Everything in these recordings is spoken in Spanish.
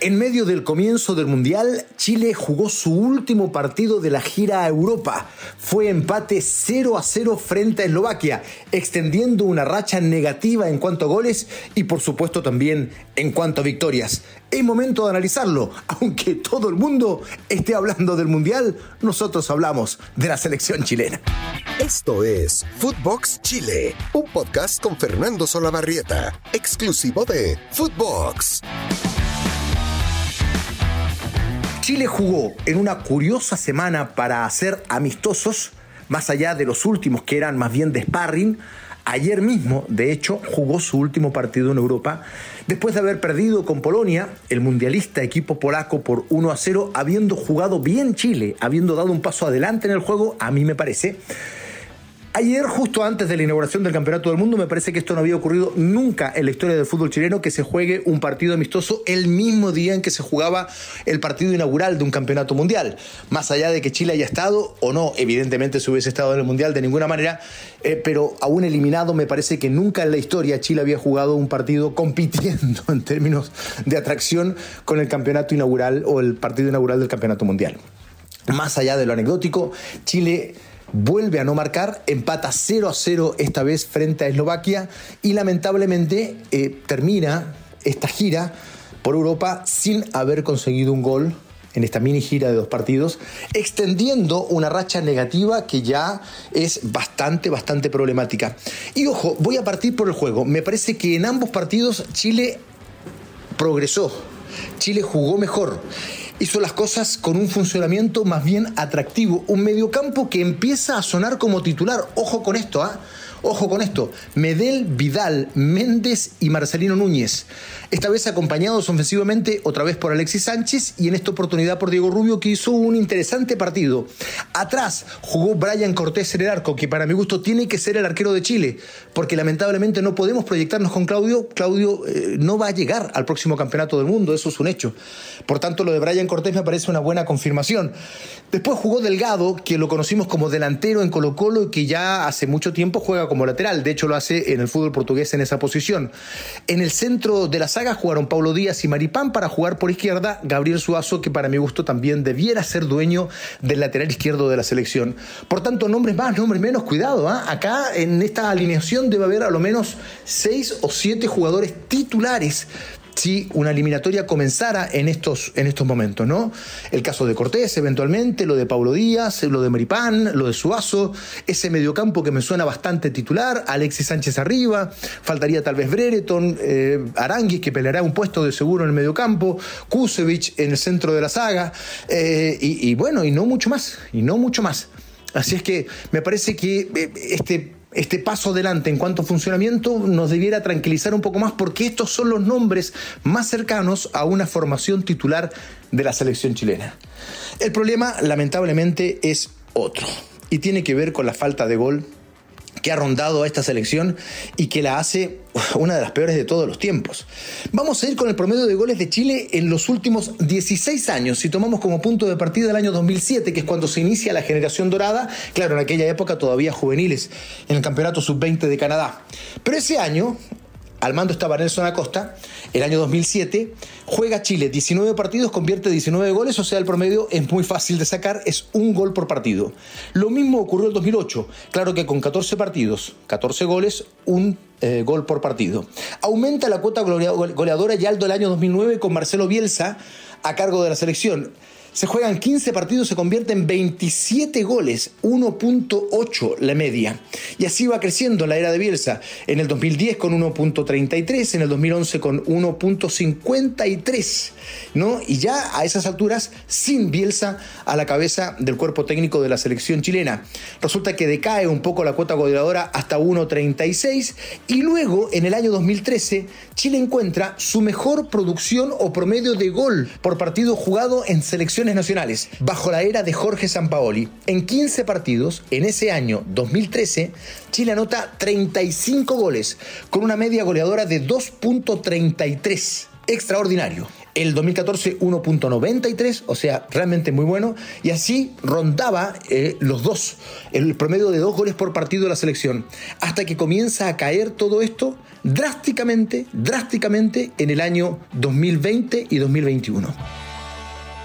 En medio del comienzo del Mundial, Chile jugó su último partido de la gira a Europa. Fue empate 0 a 0 frente a Eslovaquia, extendiendo una racha negativa en cuanto a goles y por supuesto también en cuanto a victorias. Es momento de analizarlo. Aunque todo el mundo esté hablando del Mundial, nosotros hablamos de la selección chilena. Esto es Footbox Chile, un podcast con Fernando Solabarrieta, exclusivo de Footbox. Chile jugó en una curiosa semana para hacer amistosos, más allá de los últimos que eran más bien de sparring. Ayer mismo, de hecho, jugó su último partido en Europa, después de haber perdido con Polonia, el mundialista equipo polaco por 1 a 0, habiendo jugado bien Chile, habiendo dado un paso adelante en el juego, a mí me parece. Ayer, justo antes de la inauguración del Campeonato del Mundo, me parece que esto no había ocurrido nunca en la historia del fútbol chileno, que se juegue un partido amistoso el mismo día en que se jugaba el partido inaugural de un campeonato mundial. Más allá de que Chile haya estado o no, evidentemente se hubiese estado en el mundial de ninguna manera, eh, pero aún eliminado, me parece que nunca en la historia Chile había jugado un partido compitiendo en términos de atracción con el campeonato inaugural o el partido inaugural del campeonato mundial. Más allá de lo anecdótico, Chile vuelve a no marcar, empata 0 a 0 esta vez frente a Eslovaquia y lamentablemente eh, termina esta gira por Europa sin haber conseguido un gol en esta mini gira de dos partidos, extendiendo una racha negativa que ya es bastante, bastante problemática. Y ojo, voy a partir por el juego. Me parece que en ambos partidos Chile progresó, Chile jugó mejor hizo las cosas con un funcionamiento más bien atractivo, un mediocampo que empieza a sonar como titular. Ojo con esto, ¿ah? Ojo con esto, Medel, Vidal, Méndez y Marcelino Núñez. Esta vez acompañados ofensivamente otra vez por Alexis Sánchez y en esta oportunidad por Diego Rubio que hizo un interesante partido. Atrás jugó Brian Cortés en el arco, que para mi gusto tiene que ser el arquero de Chile, porque lamentablemente no podemos proyectarnos con Claudio. Claudio eh, no va a llegar al próximo campeonato del mundo, eso es un hecho. Por tanto, lo de Brian Cortés me parece una buena confirmación. Después jugó Delgado, que lo conocimos como delantero en Colo Colo y que ya hace mucho tiempo juega como lateral. De hecho, lo hace en el fútbol portugués en esa posición. En el centro de la saga jugaron Paulo Díaz y Maripán para jugar por izquierda. Gabriel Suazo, que para mi gusto también debiera ser dueño del lateral izquierdo de la selección. Por tanto, nombres más, nombres menos, cuidado. ¿ah? Acá en esta alineación debe haber a lo menos seis o siete jugadores titulares si una eliminatoria comenzara en estos, en estos momentos, ¿no? El caso de Cortés, eventualmente, lo de Paulo Díaz, lo de Maripán, lo de Suazo, ese mediocampo que me suena bastante titular, Alexis Sánchez arriba, faltaría tal vez Brereton, eh, Aranguis, que peleará un puesto de seguro en el mediocampo, Kusevich en el centro de la saga, eh, y, y bueno, y no mucho más, y no mucho más. Así es que me parece que eh, este este paso adelante en cuanto a funcionamiento nos debiera tranquilizar un poco más porque estos son los nombres más cercanos a una formación titular de la selección chilena. El problema, lamentablemente, es otro y tiene que ver con la falta de gol que ha rondado a esta selección y que la hace una de las peores de todos los tiempos. Vamos a ir con el promedio de goles de Chile en los últimos 16 años, si tomamos como punto de partida el año 2007, que es cuando se inicia la generación dorada, claro, en aquella época todavía juveniles, en el Campeonato Sub-20 de Canadá. Pero ese año, al mando estaba Nelson Acosta, el año 2007, juega Chile 19 partidos, convierte 19 goles, o sea, el promedio es muy fácil de sacar, es un gol por partido. Lo mismo ocurrió en 2008, claro que con 14 partidos, 14 goles, un eh, gol por partido. Aumenta la cuota goleadora ya al del año 2009 con Marcelo Bielsa a cargo de la selección. Se juegan 15 partidos, se convierte en 27 goles, 1.8 la media. Y así va creciendo la era de Bielsa. En el 2010 con 1.33, en el 2011 con 1.53, ¿no? Y ya a esas alturas, sin Bielsa a la cabeza del cuerpo técnico de la selección chilena. Resulta que decae un poco la cuota goleadora hasta 1.36 y luego, en el año 2013, Chile encuentra su mejor producción o promedio de gol por partido jugado en nacionales bajo la era de Jorge Sampaoli. En 15 partidos, en ese año 2013, Chile anota 35 goles, con una media goleadora de 2.33. Extraordinario. El 2014 1.93, o sea, realmente muy bueno. Y así rondaba eh, los dos, el promedio de dos goles por partido de la selección. Hasta que comienza a caer todo esto drásticamente, drásticamente en el año 2020 y 2021.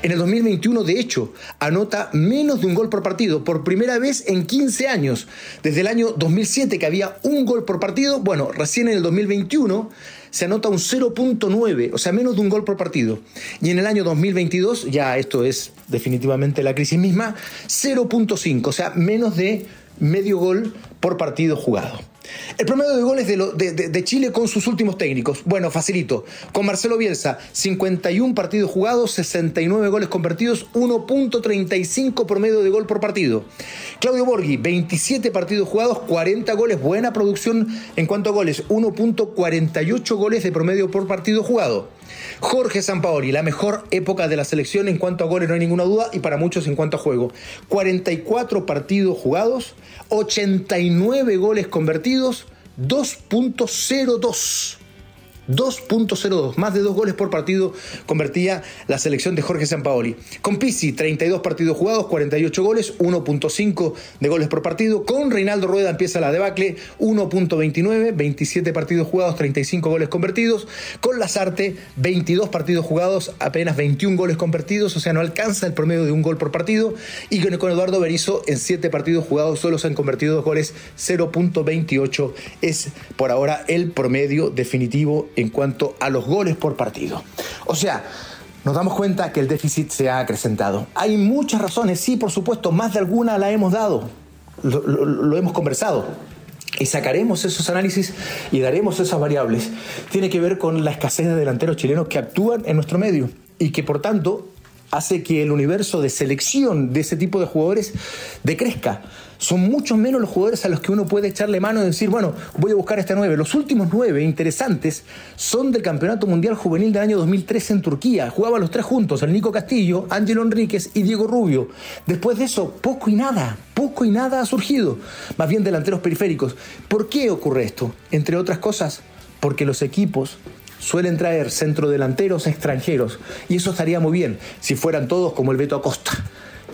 En el 2021, de hecho, anota menos de un gol por partido, por primera vez en 15 años. Desde el año 2007, que había un gol por partido, bueno, recién en el 2021 se anota un 0.9, o sea, menos de un gol por partido. Y en el año 2022, ya esto es definitivamente la crisis misma, 0.5, o sea, menos de medio gol por partido jugado. El promedio de goles de, Chile con sus últimos técnicos. Bueno, facilito. Con Marcelo Bielsa, 51 partidos jugados, 69 goles convertidos, 1.35 promedio de gol por partido. Claudio Borghi, 27 partidos jugados, 40 goles, buena producción en cuanto a goles, 1.48 goles de promedio por partido jugado. Jorge Sampaoli, la mejor época de la selección en cuanto a goles, no hay ninguna duda, y para muchos en cuanto a juego. 44 partidos jugados, 89 goles convertidos, 2.02 2.02, más de dos goles por partido convertía la selección de Jorge Sampaoli. Con Pizzi, 32 partidos jugados, 48 goles, 1.5 de goles por partido. Con Reinaldo Rueda empieza la debacle, 1.29, 27 partidos jugados, 35 goles convertidos. Con Lazarte, 22 partidos jugados, apenas 21 goles convertidos, o sea, no alcanza el promedio de un gol por partido. Y con Eduardo Berizzo, en 7 partidos jugados, solo se han convertido dos goles, 0.28 es por ahora el promedio definitivo en cuanto a los goles por partido. O sea, nos damos cuenta que el déficit se ha acrecentado. Hay muchas razones, sí, por supuesto, más de alguna la hemos dado, lo, hemos conversado. Y sacaremos esos análisis y daremos esas variables. Tiene que ver con la escasez de delanteros chilenos que actúan en nuestro medio y que por tanto hace que el universo de selección de ese tipo de jugadores decrezca son mucho menos los jugadores a los que uno puede echarle mano y decir, bueno, voy a buscar este nueve. Los últimos nueve interesantes son del Campeonato Mundial Juvenil del año 2013 en Turquía. Jugaban los tres juntos, el Nico Castillo, Ángelo Enríquez y Diego Rubio. Después de eso, poco y nada, poco y nada ha surgido. Más bien delanteros periféricos. ¿Por qué ocurre esto? Entre otras cosas, porque los equipos suelen traer centrodelanteros extranjeros y eso estaría muy bien si fueran todos como el Beto Acosta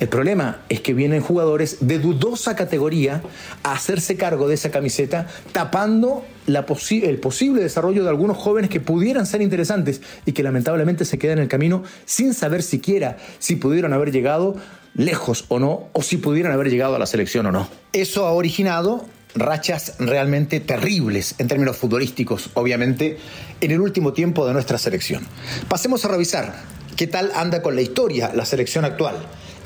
el problema es que vienen jugadores de dudosa categoría a hacerse cargo de esa camiseta, tapando el posible desarrollo de algunos jóvenes que pudieran ser interesantes y que lamentablemente se quedan en el camino sin saber siquiera si pudieron haber llegado lejos o no, o si pudieran haber llegado a la selección o no. Eso ha originado rachas realmente terribles en términos futbolísticos, obviamente, en el último tiempo de nuestra selección. Pasemos a revisar qué tal anda con la historia la selección actual.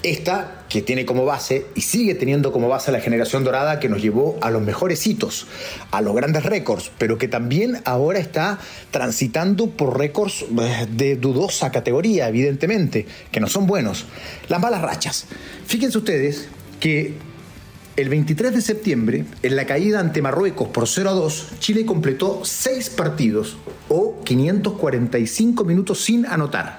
Esta que tiene como base y sigue teniendo como base la generación dorada que nos llevó a los mejores hitos, a los grandes récords, pero que también ahora está transitando por récords eh, de dudosa categoría, evidentemente, que no son buenos. Las malas rachas. Fíjense ustedes que el 23 de septiembre, en la caída ante Marruecos por 0 a 2, Chile completó 6 partidos o 545 minutos sin anotar.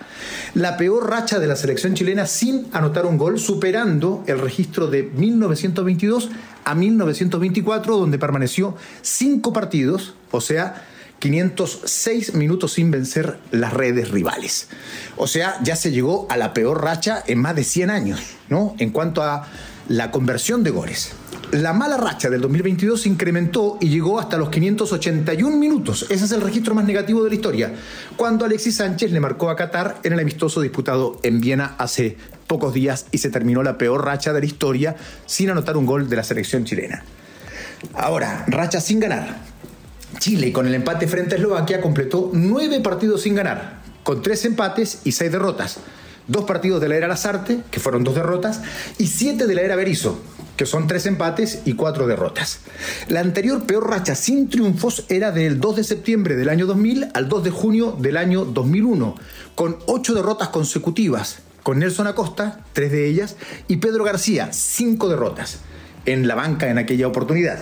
La peor racha de la selección chilena sin anotar un gol, superando el registro de 1922 a 1924, donde permaneció 5 partidos, o sea, 506 minutos sin vencer las redes rivales. O sea, ya se llegó a la peor racha en más de 100 años, ¿no? En cuanto a la conversión de goles. La mala racha del 2022 se incrementó y llegó hasta los 581 minutos. Ese es el registro más negativo de la historia, cuando Alexis Sánchez le marcó a Qatar en el amistoso disputado en Viena hace pocos días y se terminó la peor racha de la historia sin anotar un gol de la selección chilena. Ahora, racha sin ganar. Chile, con el empate frente a Eslovaquia, completó nueve partidos sin ganar, con tres empates y seis derrotas dos partidos de la era Lazarte, que fueron dos derrotas, y siete de la era Berizzo, que son tres empates y cuatro derrotas. La anterior peor racha sin triunfos era del 2 de septiembre del año 2000 al 2 de junio del año 2001, con ocho derrotas consecutivas, con Nelson Acosta, tres de ellas, y Pedro García, cinco derrotas en la banca en aquella oportunidad.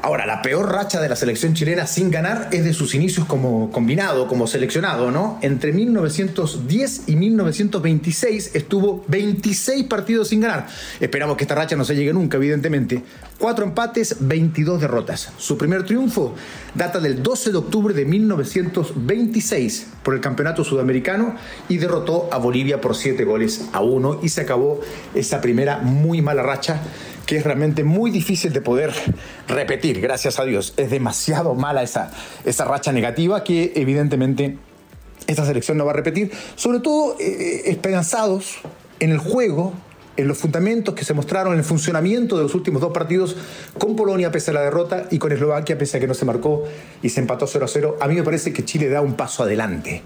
Ahora, la peor racha de la selección chilena sin ganar es de sus inicios como combinado, como seleccionado, ¿no? Entre 1910 y 1926 estuvo 26 partidos sin ganar. Esperamos que esta racha no se llegue nunca, evidentemente. Cuatro empates, 22 derrotas. Su primer triunfo data del 12 de octubre de 1926 por el Campeonato Sudamericano y derrotó a Bolivia por 7 goles a 1 y se acabó esa primera muy mala racha que es realmente muy difícil de poder repetir, gracias a Dios. Es demasiado mala esa, esa racha negativa que evidentemente esta selección no va a repetir, sobre todo eh, esperanzados en el juego, en los fundamentos que se mostraron en el funcionamiento de los últimos dos partidos con Polonia pese a la derrota y con Eslovaquia pese a que no se marcó y se empató 0 a 0, a mí me parece que Chile da un paso adelante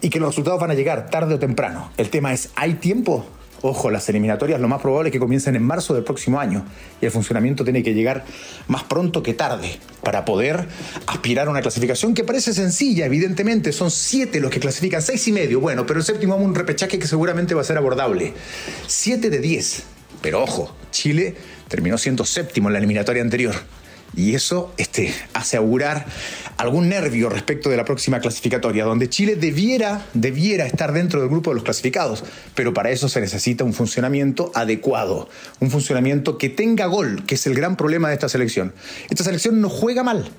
y que los resultados van a llegar tarde o temprano. El tema es, ¿hay tiempo? Ojo, las eliminatorias lo más probable es que comiencen en marzo del próximo año y el funcionamiento tiene que llegar más pronto que tarde para poder aspirar a una clasificación que parece sencilla, evidentemente, son siete los que clasifican, seis y medio, bueno, pero el séptimo vamos un repechaje que seguramente va a ser abordable. Siete de diez, pero ojo, Chile terminó siendo séptimo en la eliminatoria anterior. Y eso este, hace augurar algún nervio respecto de la próxima clasificatoria, donde Chile debiera, debiera estar dentro del grupo de los clasificados, pero para eso se necesita un funcionamiento adecuado, un funcionamiento que tenga gol, que es el gran problema de esta selección. Esta selección no juega mal,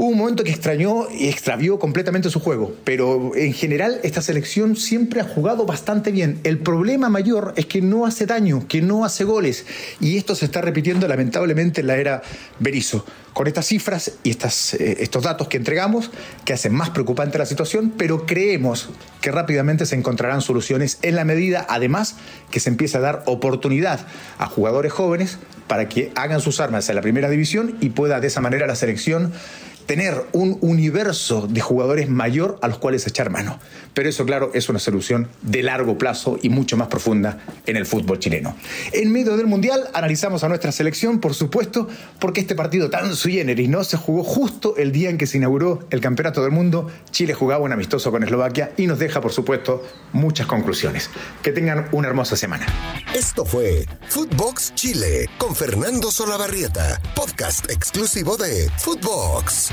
Hubo un momento que extrañó y extravió completamente su juego, pero en general esta selección siempre ha jugado bastante bien. El problema mayor es que no hace daño, que no hace goles, y esto se está repitiendo lamentablemente en la era Berizzo. Con estas cifras y estas, eh, estos datos que entregamos, que hacen más preocupante la situación, pero creemos que rápidamente se encontrarán soluciones en la medida, además, que se empieza a dar oportunidad a jugadores jóvenes para que hagan sus armas en la primera división y pueda de esa manera la selección tener un universo de jugadores mayor a los cuales echar mano. Pero eso, claro, es una solución de largo plazo y mucho más profunda en el fútbol chileno. En medio del Mundial analizamos a nuestra selección, por supuesto, porque este partido tan sui generis no se jugó justo el día en que se inauguró el Campeonato del Mundo. Chile jugaba un amistoso con Eslovaquia y nos deja, por supuesto, muchas conclusiones. Que tengan una hermosa semana. Esto fue Footbox Chile con Fernando Solabarrieta, podcast exclusivo de Footbox.